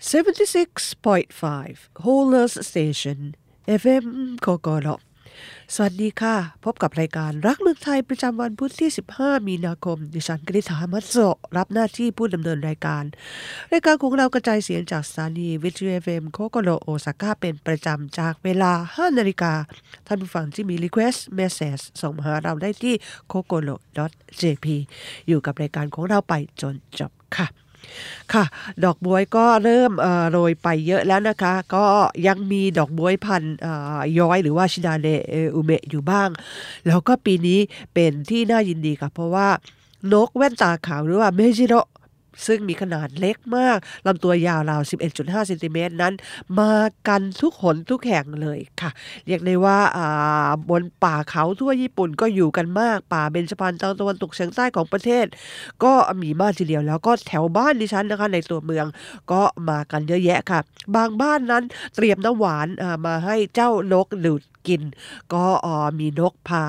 76.5 Holers Station FM กกรสวัสดีค่ะ พบกับรายการรักเมืองไทยประจำวันพุธที่ 15 มีนาคม ดิฉันกฤษามัตโซรับหน้าที่ผู้ดำเนินรายการ รายการของเรากระจายเสียงจากสถานีวิทยุ FM โคโกโรโอซาก้าเป็นประจำจากเวลา 5 นาฬิกา ท่านผู้ฟังที่มี Request Message ส่งมาหาเราได้ที่ k o k o r o jp อยู่กับรายการของเราไปจนจบค่ะ ค่ะ ดอกบวยก็เริ่มโรยไปเยอะแล้วนะคะ ก็ยังมีดอกบวยพันย้อยหรือว่าชินาเนเออุเมะอยู่บ้าง แล้วก็ปีนี้เป็นที่น่ายินดีค่ะ เพราะว่านกแว่นตาขาวหรือว่าเมจิโร ซึ่งมีขนาดเล็กมากลำตัวยาวราว 11.5เซนติเมตรนั้น มากันทุกหนทุกแห่งเลยค่ะ เรียกได้ว่าาบนป่าเขาทั่วญี่ปุ่นก็อยู่กันมาก ป่าเบญจพรรณทางตะวันตกเฉียงใต้ของประเทศ ก็มีมากทีเดียวแล้วก็แถวบ้านดิฉันนะคะในตัวเมืองก็มากันเยอะแยะค่ะ บางบ้านนั้นเตรียมน้ำหวานามาให้เจ้านกดูดกิน ก็มีนกพา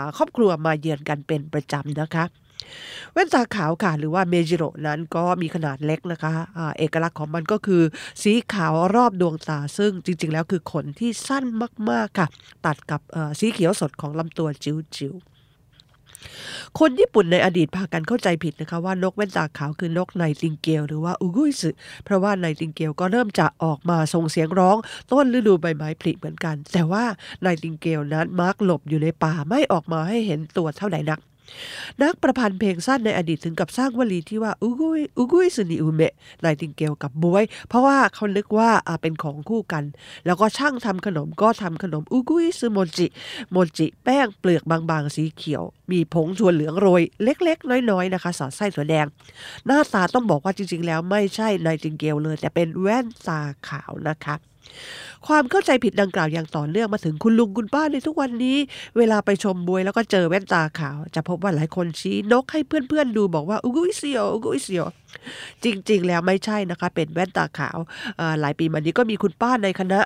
าครอบครัวมาเยือนกันเป็นประจำนะคะ แว่นตาขาวค่ะ หรือว่าเมจิโรนั้นก็มีขนาดเล็กนะคะอ่าเอกลักษณ์ของมันก็คือ สีขาวรอบดวงตา ซึ่งจริง ๆ แล้วคือขนที่สั้นมาก ๆ ค่ะ ตัดกับสีเขียวสดของลำตัวจิ๋วๆคนญี่ปุ่นในอดีตพากันเข้าใจผิดนะคะว่านกแว่นตาขาวคือนกไนติงเกลหรือว่าอุกุยสึเพราะว่าไนติงเกลก็เริ่มจะออกมาส่งเสียงร้องต้นฤดูใบไม้ผลิเหมือนกัน แต่ว่าไนติงเกลนั้นมักหลบอยู่ในป่าไม่ออกมาให้เห็นตัวเท่าไหร่นัก นักประพันธ์เพลงสั้นในอดีตถึงกับสร้างวลีที่ว่าอุกุยอุกุยสุนิอุเมะไนติงเกลกับบวย เพราะว่าเขานึกว่าเป็นของคู่กัน แล้วก็ช่างทำขนมก็ทำขนมอุกุยซึโมจิโมจิแป้งเปลือกบางๆ สีเขียว มีผงถั่วเหลืองโรย เล็กๆ น้อยๆนะคะสอดไส้ถั่วแดง หน้าตาต้องบอกว่าจริงๆ แล้วไม่ใช่ไนติงเกลเลย แต่เป็นแว่นตาขาวนะคะ ความเข้าใจผิดดังกล่าวอย่างต่อเนื่องมาถึงคุณลุงคุณป้าในทุกวันนี้ เวลาไปชมบวยแล้วก็เจอแว่นตาขาว จะพบว่าหลายคนชี้นกให้เพื่อนๆดูบอกว่า อุ้ยเสียวอุ้ยเสียวจริง ๆ แล้วไม่ใช่นะคะ เป็นแว่นตาขาวหลายปีมานี้ก็มีคุณป้าในคณะ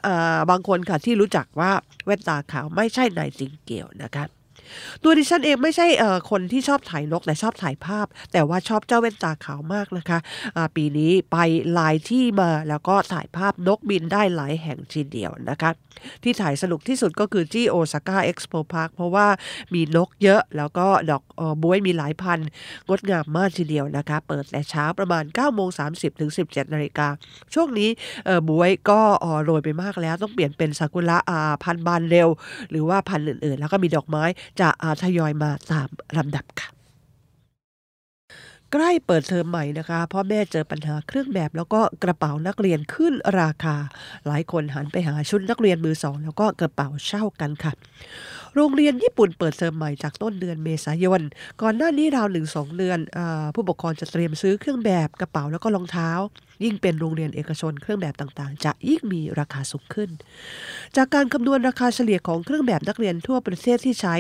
บางคนค่ะที่รู้จักว่าแว่นตาขาวไม่ใช่ไนติงเกลนะคะ ตัวดิฉันเองไม่ใช่เอ่อคนที่ชอบถ่ายนกแต่ชอบถ่ายภาพ แต่ว่าชอบเจ้าแว่นตาขาวมากนะคะปีนี้ไปหลายที่มาแล้วก็ถ่ายภาพนกบินได้หลายแห่งทีเดียวนะคะที่ถ่ายสนุกที่สุดก็คือที่โอซาก้า Expo Park เพราะว่ามีนกเยอะแล้วก็ดอกเอ่อบ๊วยมีหลายพัน งดงามมากทีเดียวนะคะ เปิดแต่เช้าประมาณ9โมง30ถึง17นาฬิกาช่วงนี้บวยก็โรยไปมากแล้วต้องเปลี่ยนเป็นซากุระพันบานเร็ว หรือว่าพันอื่นๆ แล้วก็มีดอกไม้จะทยอยมาตามลำดับค่ะใกล้เปิดเทอมใหม่นะคะพ่อแม่เจอปัญหาเครื่องแบบแล้วก็กระเป๋านักเรียนขึ้นราคา หลายคนหันไปหาชุดนักเรียนมือสอง แล้วก็กระเป๋าเช่ากันค่ะ โรงเรียนญี่ปุ่นเปิดเทอมใหม่จากต้นเดือนเมษายน ก่อนหน้านี้ราวหนึ่งสองเดือนอผู้ปกครองจะเตรียมซื้อเครื่องแบบกระเป๋าแล้วก็รองเท้า ยิ่งเป็นโรงเรียนเอกชนเครื่องแบบต่างๆ จะยิ่งมีราคาสูงขึ้น จากการคำนวณราคาเฉลี่ยของเครื่องแบบนักเรียนทั่วประเทศที่ใช้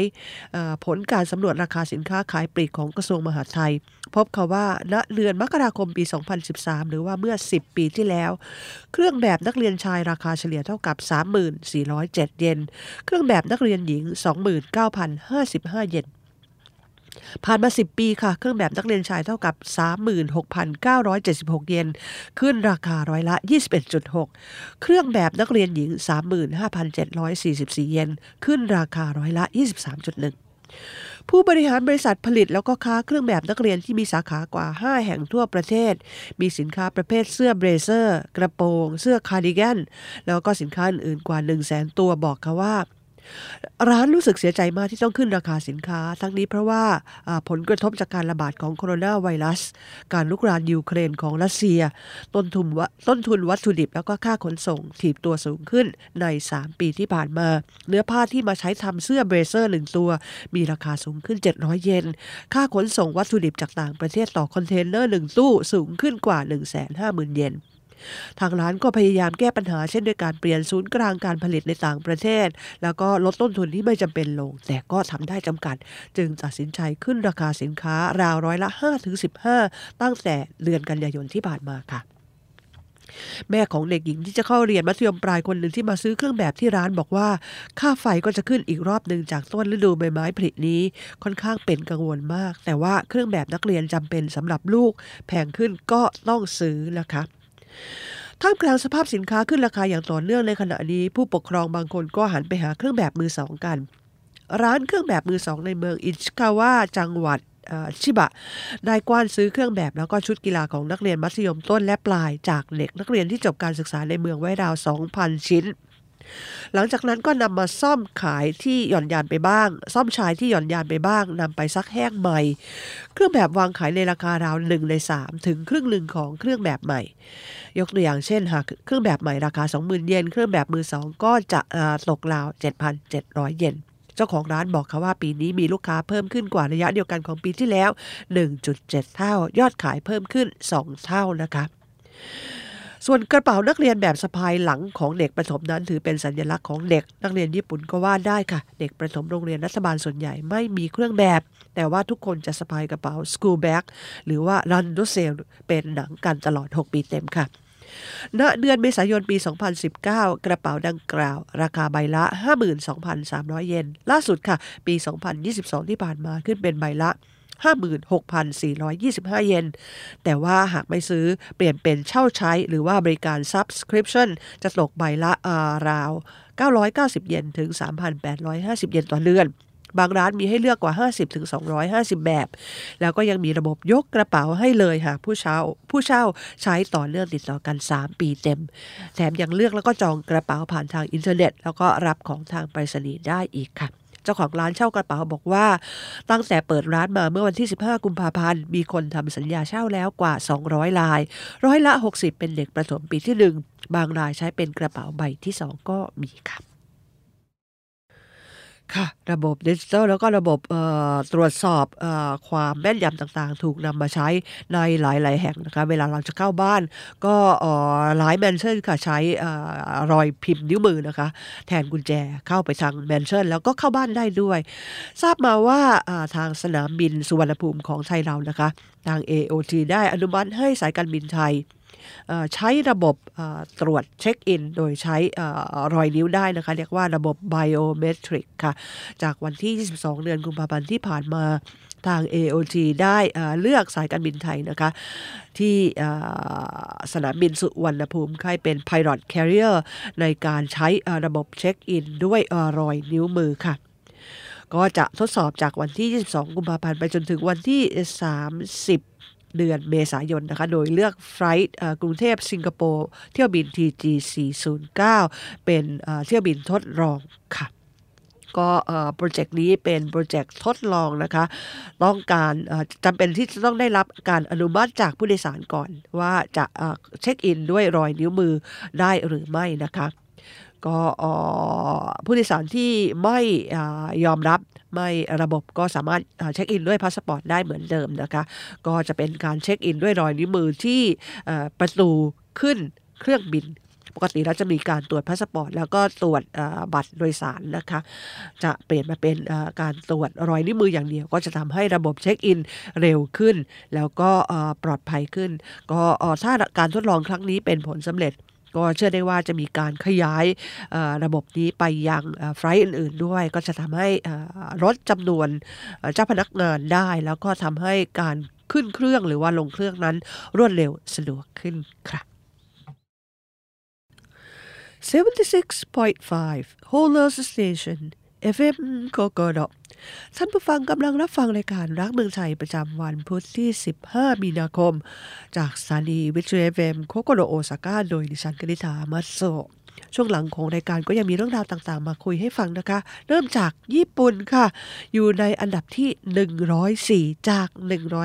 ผลการสำรวจราคาสินค้าขายปลีกของกระทรวงมหาดไทย พบค่ะว่าณเดือนมกราคมปี 2013 หรือว่าเมื่อ 10 ปีที่แล้ว เครื่องแบบนักเรียนชายราคาเฉลี่ยเท่ากับ 3407 เยน เครื่องแบบนักเรียนหญิง 29,055 เยน ผ่านมา 10 ปีค่ะ เครื่องแบบนักเรียนชายเท่ากับ 36,976 เยน ขึ้นราคาร้อยละ 21.6 เครื่องแบบนักเรียนหญิง 35,744 เยน ขึ้นราคาร้อยละ 23.1ผู้บริหารบริษัทผลิตแล้วก็ค้าเครื่องแบบนักเรียนที่มีสาขากว่า 5 แห่งทั่วประเทศ มีสินค้าประเภทเสื้อ blazer กระโปรง เสื้อคาร์ดิแกน แล้วก็สินค้าอื่นๆกว่า 1 0 0 0 0แสนตัวบอกค่ะว่า ร้านรู้สึกเสียใจมากที่ต้องขึ้นราคาสินค้า ทั้งนี้เพราะว่าผลกระทบจากการระบาดของโคโรนาไวรัส การรุกรานยูเครนของรัสเซีย ต้นทุนวต้นทุนวัตถุดิบแล้วก็ค่าขนส่งถีบตัวสูงขึ้นใน 3 ปีที่ผ่านมา เนื้อผ้าที่มาใช้ทำเสื้อ blazer หนึ่งตัว มีราคาสูงขึ้น 700 เยน ค่าขนส่งวัตถุดิบจากต่างประเทศต่อคอนเทนเนอร์หนึ่งตู้สูงขึ้นกว่า 150,000เยน ทางร้านก็พยายามแก้ปัญหาเช่นด้วยการเปลี่ยนศูนย์กลางการผลิตในต่างประเทศ แล้วก็ลดต้นทุนที่ไม่จำเป็นลง แต่ก็ทำได้จำกัด จึงตัดสินใจขึ้นราคาสินค้าราวร้อยละ5-15 ตั้งแต่เดือนกันยายนที่ผ่านมาค่ะแม่ของเด็กหญิงที่จะเข้าเรียนมัธยมปลายคนหนึ่งที่มาซื้อเครื่องแบบที่ร้านบอกว่า ค่าไฟก็จะขึ้นอีกรอบหนึ่งจากต้นฤดูใบไม้ผลินี้ค่อนข้างเป็นกังวลมาก แต่ว่าเครื่องแบบนักเรียนจำเป็นสำหรับลูก แพงขึ้นก็ต้องซื้อนะคะ ท่ามกลางสภาพสินค้าขึ้นราคาอย่างต่อเนื่องในขณะนี้ ผู้ปกครองบางคนก็หันไปหาเครื่องแบบมือสองกัน ร้านเครื่องแบบมือสองในเมืองอิชิคาวะจังหวัดชิบะนายกว้านซื้อเครื่องแบบแล้วก็ชุดกีฬาของนักเรียนมัธยมต้นและปลายจากเด็กนักเรียนที่จบการศึกษาในเมืองไว้ราว 2,000 ชิ้น หลังจากนั้นก็นำมาซ่อมขายที่หย่อนยานไปบ้าง ซ่อมชายที่หย่อนยานไปบ้างนำไปซักแห้งใหม่ เครื่องแบบวางขายในราคาราวหนึ่งใน3ถึงครึ่งหนึ่งของเครื่องแบบใหม่ ยกตัวอย่างเช่นหากเครื่องแบบใหม่ราคา 20,000 เยน เครื่องแบบมือสองก็จะตกราว 7,700 เยนเจ้าของร้านบอกค่ะว่าปีนี้มีลูกค้าเพิ่มขึ้นกว่าระยะเดียวกันของปีที่แล้ว 1.7 เท่า ยอดขายเพิ่มขึ้น 2 เท่านะคะ ส่วนกระเป๋านักเรียนแบบสะพายหลังของเด็กประถมนั้น ถือเป็นสัญลักษณ์ของเด็ก นักเรียนญี่ปุ่นก็ว่าได้ค่ะ เด็กประถมโรงเรียนรัฐบาลส่วนใหญ่ไม่มีเครื่องแบบ แต่ว่าทุกคนจะสะพายกระเป๋า school bag หรือว่า run d o s e l เป็นหนังกันตลอด 6 ปีเต็มค่ะณเดือนเมษายนปี 2019 กระเป๋าดังกล่าว ราคาใบละ 52,300 เยน ล่าสุดค่ะ ปี 2022 ที่ผ่านมาขึ้นเป็นใบละ 56,425 เยน แต่ว่าหากไม่ซื้อเปลี่ยนเป็นเช่าใช้หรือว่าบริการ subscription จะตกใบละราว 990 เยนถึง 3,850 เยนต่อเดือนบางร้านมีให้เลือกกว่า 50ถึง250 แบบ แล้วก็ยังมีระบบยกกระเป๋าให้เลยหากผู้เช่าผู้เช่าใช้ต่อเนื่องติดต่อกัน 3 ปีเต็ม แถมยังเลือกแล้วก็จองกระเป๋าผ่านทางอินเทอร์เน็ต แล้วก็รับของทางไปรษณีย์ได้อีกค่ะ จ้าของร้านเช่ากระเป๋าบอกว่า ตั้งแต่เปิดร้านมาเมื่อวันที่ 15 กุมภาพันธ์ มีคนทำสัญญาเช่าแล้วกว่า 200ลาย ร้อยละ 60 เป็นเด็กประถมปีที่ 1 บางรายใช้เป็นกระเป๋าใบที่ 2 ก็มีค่ะ ค่ะ ระบบดิจิทัลแล้วก็ระบบตรวจสอบอความแม่นยำต่างๆ ถูกนำมาใช้ในหลาย ๆ แห่งนะคะเวลาเราจะเข้าบ้าน ก็หลายแมนชั่นค่ะใช้รอยพิมพ์นิ้วมือนะคะ แทนกุญแจเข้าไปทางแมนชั่นแล้วก็เข้าบ้านได้ด้วย ทราบมาว่าทางสนามบินสุวรรณภูมิของไทยเรานะคะ ทาง AOT ได้อนุมัติให้สายการบินไทย ใช้ระบบตรวจเช็คอิน โดยใช้รอยนิ้วได้นะคะ เรียกว่าระบบไบโอเมตริกค่ะ จากวันที่ 22 เดือนกุมภาพันธ์ที่ผ่านมาทาง AOT ได้เลือกสายการบินไทยนะคะ ที่สนามบินสุวรรณภูมิใครเป็น Pilot Carrier ในการใช้ระบบเช็คอิน ด้วยรอยนิ้วมือค่ะก็จะทดสอบจากวันที่ 22 กุมภาพันธ์ไปจนถึงวันที่ 30 เดือนเมษายนนะคะ โดยเลือก flight กรุงเทพสิงคโปร์เที่ยวบิน TG 409 เป็นเที่ยวบินทดลองค่ะก็โปรเจกต์นี้เป็นโปรเจกต์ทดลองนะคะ ต้องการจำเป็นที่จะต้องได้รับการอนุมัติจากผู้โดยสารก่อน ว่าจะเช็คอินด้วยรอยนิ้วมือได้หรือไม่นะคะ ก็ผู้โดยสารที่ไม่ยอมรับไม่ระบบก็สามารถเช็คอินด้วยพาสปอร์ตได้เหมือนเดิมนะคะ ก็จะเป็นการเช็คอินด้วยรอยนิ้วมือที่ประตูขึ้นเครื่องบินปกติเราจะมีการตรวจพาสปอร์ตแล้วก็ตรวจบัตรโดยสารนะคะ จะเปลี่ยนมาเป็นการตรวจรอยนิ้วมืออย่างเดียว ก็จะทำให้ระบบเช็คอินเร็วขึ้น แล้วก็ปลอดภัยขึ้น ก็ถ้าการทดลองครั้งนี้เป็นผลสำเร็จ ก็เชื่อได้ว่าจะมีการขยายระบบนี้ไปยังไฟล์อื่น ๆ ด้วย ก็จะทำให้ลดจำนวนเจ้าพนักงานได้ แล้วก็ทำให้การขึ้นเครื่องหรือว่าลงเครื่องนั้นรวดเร็วสะดวกขึ้นครับ76.5 Holers Station FM กกด ท่านผู้ฟังกำลังรับฟังรายการรักเมืองไทยประจำวันพุธที่ 15 มีนาคม จากสถานีวิทยุ FM COCOLO โอซาก้าโดยดิฉันกนิธามัตโซช่วงหลังของรายการก็ยังมีเรื่องราวต่างๆ มาคุยให้ฟังนะคะ เริ่มจากญี่ปุ่นค่ะ อยู่ในอันดับที่ 104 จาก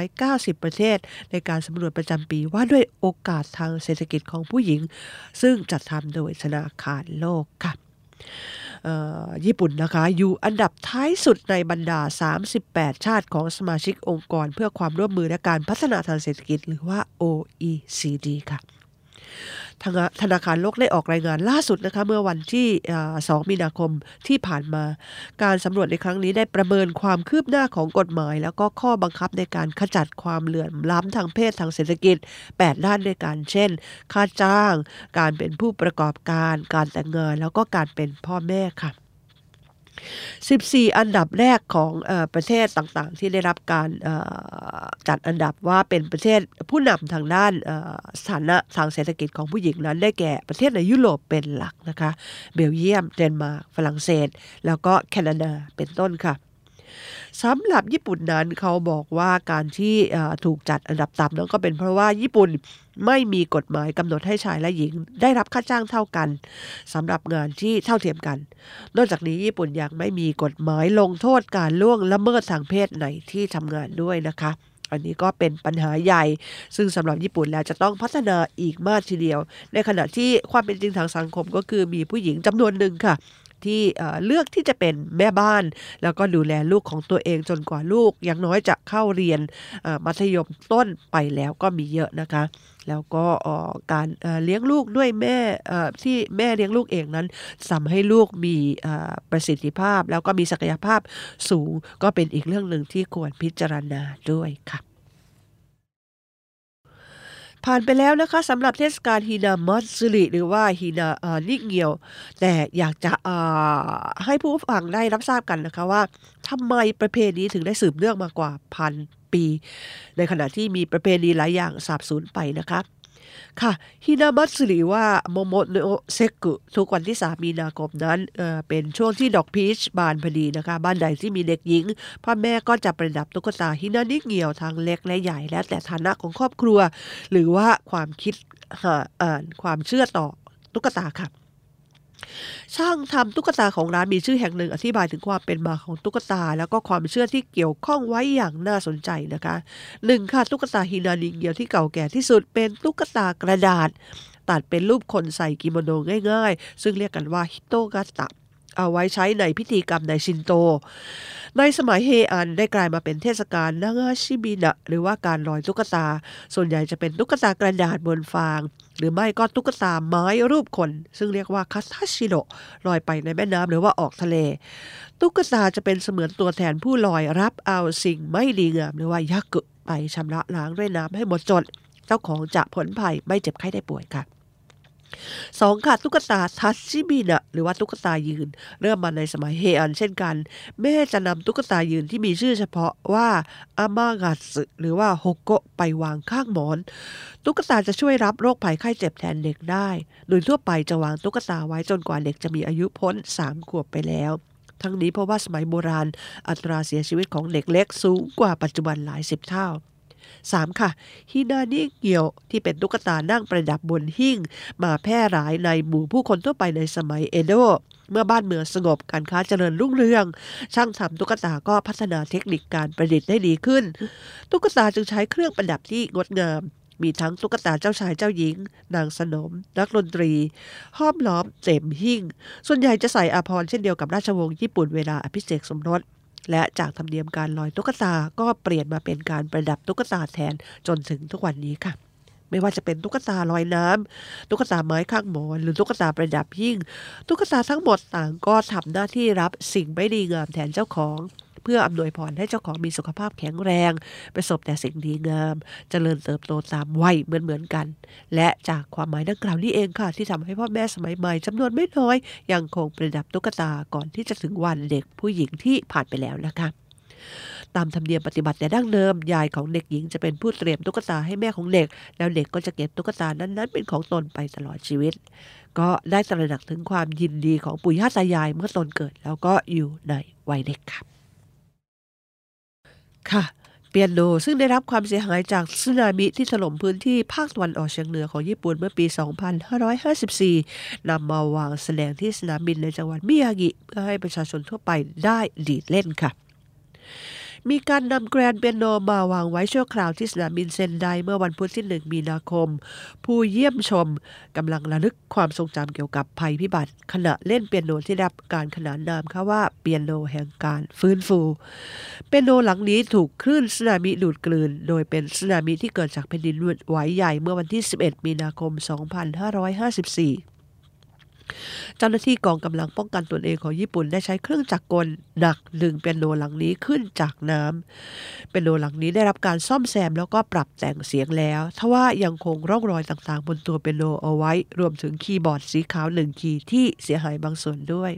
190 ประเทศ ในการสำรวจประจำปีว่าด้วยโอกาสทางเศรษฐกิจของผู้หญิง ซึ่งจัดทำโดยธนาคารโลกค่ะ ญี่ปุ่นนะคะอยู่อันดับท้ายสุดในบรรดา 38 ชาติของสมาชิกองค์กร เพื่อความร่วมมือและการพัฒนาทางเศรษฐกิจหรือว่า OECD ค่ะ ธนาคารโลกได้ออกรายงานล่าสุดนะคะเมื่อวันที่ 2 มีนาคมที่ผ่านมา การสำรวจในครั้งนี้ได้ประเมินความคืบหน้าของกฎหมาย แล้วก็ข้อบังคับในการขจัดความเหลื่อมล้ำทางเพศทางเศรษฐกิจ 8 ด้านด้วยกันเช่น ค่าจ้าง การเป็นผู้ประกอบการ การแต่งงาน แล้วก็การเป็นพ่อแม่ค่ะ 14 อันดับแรกของอประเทศต่างๆ ที่ได้รับการจัดอันดับว่าเป็นประเทศผู้นำทางด้านสถานะทางเศรษฐกิจของผู้หญิงนั้นได้แก่ประเทศในยุโรปเป็นหลักนะคะ เบลเยียม เดนมาร์กฝรั่งเศส แล้วก็แคนาดาเป็นต้นค่ะ สำหรับญี่ปุ่นนั้นเขาบอกว่าการที่ถูกจัดอันดับต่ำนั้นก็เป็นเพราะว่าญี่ปุ่นไม่มีกฎหมายกำหนดให้ชายและหญิง ได้รับค่าจ้างเท่ากันสำหรับงานที่เท่าเทียมกัน นอกจากนี้ญี่ปุ่นยังไม่มีกฎหมายลงโทษการล่วงละเมิดทางเพศในที่ทำงานด้วยนะคะอันนี้ก็เป็นปัญหาใหญ่ ซึ่งสำหรับญี่ปุ่นแล้วจะต้องพัฒนาอีกมากทีเดียว ในขณะที่ความเป็นจริงทางสังคมก็คือมีผู้หญิงจำนวนหนึ่งค่ะ ที่เลือกที่จะเป็นแม่บ้าน แล้วก็ดูแลลูกของตัวเองจนกว่าลูกย่างน้อยจะเข้าเรียนมัธยมต้นไปแล้วก็มีเยอะนะคะ แล้วก็การเลี้ยงลูกด้วยแม่ที่แม่เลี้ยงลูกเองนั้นทำให้ลูกมีประสิทธิภาพ แล้วก็มีศักยภาพสูงก็เป็นอีกเรื่องหนึ่งที่ควรพิจารณาด้วยค่ะ ผ่านไปแล้วนะคะสำหรับเทศกาลฮีนามอตสึริหรือว่าฮีนานิเงียว แต่อยากจะให้ผู้ฟังได้รับทราบกันนะคะว่าทำไมประเพณีถึงได้สืบเนื่องมากว่าพันปี ในขณะที่มีประเพณีหลายอย่างสาบสูญไปนะคะ ค่ะฮินามัตสึริว่าโมโมโนเซ็กกุทุกวันที่ 3 มีนาคมนั้นเป็นช่วงที่ดอกพีชบานพอดีนะคะ บ้านใดที่มีเด็กหญิง พ่อแม่ก็จะประดับตุ๊กตาฮินานิงเงียวทั้งเล็กและใหญ่ แล้วแต่ฐานะของครอบครัว หรือว่าความคิดความเชื่อต่อตุ๊กตาค่ะ ช่างทำตุ๊กตาของร้านมีชื่อแห่งหนึ่งอธิบายถึงความเป็นมาของตุ๊กตา แล้วก็ความเชื่อที่เกี่ยวข้องไว้อย่างน่าสนใจนะคะหนึ่งค่ะตุ๊กตาฮินานิงเงียวที่เก่าแก่ที่สุดเป็นตุ๊กตากระดาษ ตัดเป็นรูปคนใส่กิโมโนง่าย ๆ ซึ่งเรียกกันว่าฮิโตกะตะ เอาไว้ใช้ในพิธีกรรมในชินโต ในสมัยเฮอันได้กลายมาเป็นเทศกาลนางาชิบินะหรือว่าการลอยตุ๊กตา ส่วนใหญ่จะเป็นตุ๊กตากระดาษบนฟาง หรือไม่ก็ตุ๊กตาไม้รูปคน ซึ่งเรียกว่าคาตาชิโระลอยไปในแม่น้ำหรือว่าออกทะเล ตุ๊กตาจะเป็นเสมือนตัวแทนผู้ลอยรับเอาสิ่งไม่ดีงามหรือว่ายักษ์ไปชำระล้างด้วยน้ำให้หมดจด เจ้าของจะผลภัยไม่เจ็บไข้ได้ป่วยค่ะ สองค่ะตุ๊กตาทัชชิบินะหรือว่าตุ๊กตายืน เริ่มมาในสมัยเฮอันเช่นกัน แม่จะนำตุ๊กตายืนที่มีชื่อเฉพาะว่าอามากัสหรือว่าโฮโกะไปวางข้างหมอน ตุ๊กตาจะช่วยรับโรคภัยไข้เจ็บแทนเด็กได้ โดยทั่วไปจะวางตุ๊กตาไว้จนกว่าเด็กจะมีอายุพ้น3ขวบไปแล้วทั้งนี้เพราะว่าสมัยโบราณ อัตราเสียชีวิตของเด็กเล็กสูงกว่าปัจจุบันหลายสิบเท่า 3. ค่ะฮินานิเกียวที่เป็นตุ๊กตานั่งประดับบนหิ้ง มาแพร่หลายในหมู่ผู้คนทั่วไปในสมัยเอโดะเมื่อบ้านเมืองสงบการค้าเจริญรุ่งเรือง ช่างทำตุ๊กตาก็พัฒนาเทคนิคการประดิษฐ์ได้ดีขึ้น ตุ๊กตาจึงใช้เครื่องประดับที่งดงาม มีทั้งตุ๊กตาเจ้าชายเจ้าหญิง นางสนม นักดนตรีห้อมล้อมเต็มหิ้งส่วนใหญ่จะใส่อาภรณ์เช่นเดียวกับราชวงศ์ญี่ปุ่นเวลาอภิเษกสมรส และจากธรรมเนียมการลอยตุ๊กตาก็เปลี่ยนมาเป็นการประดับตุ๊กตาแทนจนถึงทุกวันนี้ค่ะไม่ว่าจะเป็นตุ๊กตาลอยน้ำตุ๊กตาไม้ข้างหมอน หรือตุ๊กตาประดับยิ่ง ตุ๊กตาทั้งหมดต่างก็ทำหน้าที่รับสิ่งไม่ดีงามแทนเจ้าของ เพื่ออำนวยพรให้เจ้าของมีสุขภาพแข็งแรง ประสบแต่สิ่งดีงามเจริญเติบโตตามวัยเหมือนเหมือนกัน และจากความหมายดังกล่าวนี้เองค่ะ ที่ทำให้พ่อแม่สมัยใหม่จำนวนไม่น้อย ยังคงประดับตุ๊กตาก่อนที่จะถึงวันเด็กผู้หญิงที่ผ่านไปแล้วนะคะตามธรรมเนียมปฏิบัติแต่ดั้งเดิม ยายของเด็กหญิงจะเป็นผู้เตรียมตุ๊กตาให้แม่ของเด็ก แล้วเด็กก็จะเก็บตุ๊กตานั้นๆ เป็นของตนไปตลอดชีวิต ก็ได้ตระหนักถึงความยินดีของปู่ย่าตายายเมื่อตนเกิด แล้วก็อยู่ในวัยเด็กครับ ค่ะเปียโนซึ่งได้รับความเสียหายจากสึนามิที่ถล่มพื้นที่ภาคตะวันออกเฉียงเหนือของญี่ปุ่นเมื่อปี 2554 นำมาวางแสดงที่สนามบินในจังหวัดมิยากิเพื่อให้ประชาชนทั่วไปได้ดีดเล่นค่ะ มีการนำแกรนเปียโนมาวางไว้ชั่วคราวที่สนามบินเซนไดเมื่อวันพุธที่1มีนาคม ผู้เยี่ยมชมกำลังระลึกความทรงจำเกี่ยวกับภัยพิบัติ ขณะเล่นเปียโนที่รับการขนานนามค่ะว่าเปียโนแห่งการฟื้นฟู เปียโนหลังนี้ถูกคลื่นสึนามิดูดกลืน โดยเป็นสึนามิที่เกิดจากแผ่นดินไหวใหญ่เมื่อวันที่ 11 มีนาคม 2554 เจ้าหน้าที่กองกำลังป้องกันตนเองของญี่ปุ่นได้ใช้เครื่องจักรกลหนักดึงเปียโนหลังนี้ขึ้นจากน้ำเปียโนหลังนี้ได้รับการซ่อมแซมแล้วก็ปรับแต่งเสียงแล้วทว่ายังคงร่องรอยต่างๆ บนตัวเปียโนเอาไว้ รวมถึงคีย์บอร์ดสีขาวหนึ่งคีย์ที่เสียหายบางส่วนด้วย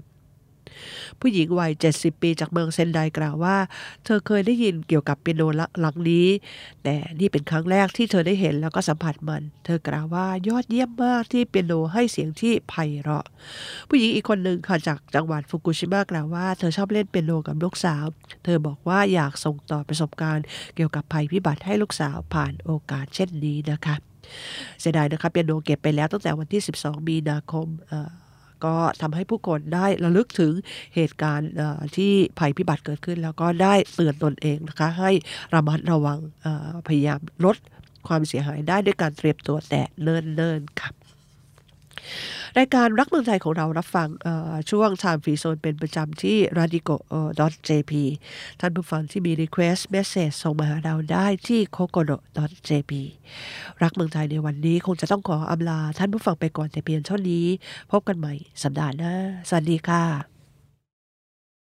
ผู้หญิงวัย 70 ปีจากเมืองเซนไดกล่าวว่า เธอเคยได้ยินเกี่ยวกับเปียโนหลังนี้ แต่นี่เป็นครั้งแรกที่เธอได้เห็นแล้วก็สัมผัสมัน เธอกล่าวว่ายอดเยี่ยมมากที่เปียโนให้เสียงที่ไพเราะ ผู้หญิงอีกคนหนึ่งค่ะจากจังหวัดฟุกุชิมะกล่าวว่าเธอชอบเล่นเปียโนกับลูกสาว เธอบอกว่าอยากส่งต่อประสบการณ์เกี่ยวกับภัยพิบัติให้ลูกสาวผ่านโอกาสเช่นนี้นะคะเสียดายนะคะเปียโนเก็บไปแล้วตั้งแต่วันที่ 12 มีนาคม ก็ทำให้ผู้คนได้ระลึกถึงเหตุการณ์ที่ภัยพิบัติเกิดขึ้น แล้วก็ได้เตือนตนเองนะคะให้ระมัดระวังพยายามลดความเสียหายได้ด้วยการเตรียมตัวแต่เนิ่นๆค่ะ รายการรักเมืองไทยของเรารับฟังช่วงชามฟรีโซนเป็นประจำที่ radico.jp ท่านผู้ฟังที่มี request message ส่งมาหาเราได้ที่ kokono.jp รักเมืองไทยในวันนี้คงจะต้องขออำลาท่านผู้ฟังไปก่อนแต่เพียงเท่านี้ พบกันใหม่สัปดาห์หน้าสวัสดีค่ะ